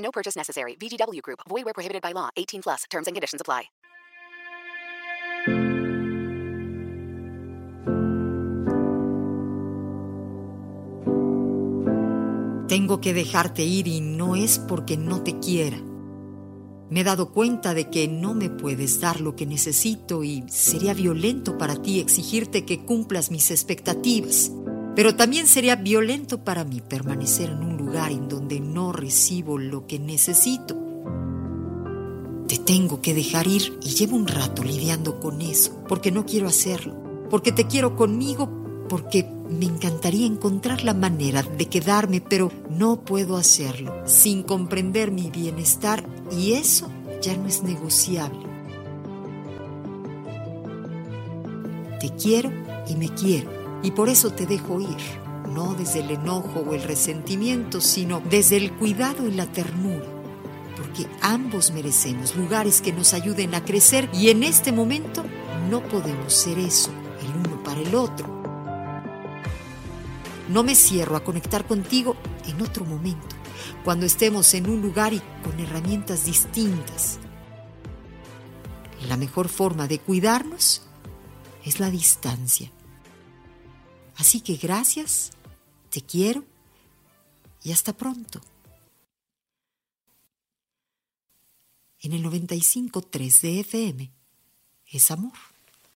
No purchase necessary. VGW Group. Void where prohibited by law. 18 plus. Terms and conditions apply. Tengo que dejarte ir y no es porque no te quiera. Me he dado cuenta de que no me puedes dar lo que necesito y sería violento para ti exigirte que cumplas mis expectativas. Pero también sería violento para mí permanecer en un lugar en donde no recibo lo que necesito. Te tengo que dejar ir y llevo un rato lidiando con eso, porque no quiero hacerlo, porque te quiero conmigo, porque me encantaría encontrar la manera de quedarme, pero no puedo hacerlo sin comprender mi bienestar y eso ya no es negociable. Te quiero y me quiero y por eso te dejo ir, no desde el enojo o el resentimiento, sino desde el cuidado y la ternura, porque ambos merecemos lugares que nos ayuden a crecer y en este momento no podemos ser eso, el uno para el otro. No me cierro a conectar contigo en otro momento, cuando estemos en un lugar y con herramientas distintas. La mejor forma de cuidarnos es la distancia. Así que gracias, te quiero y hasta pronto. En el 95.3 de FM es amor.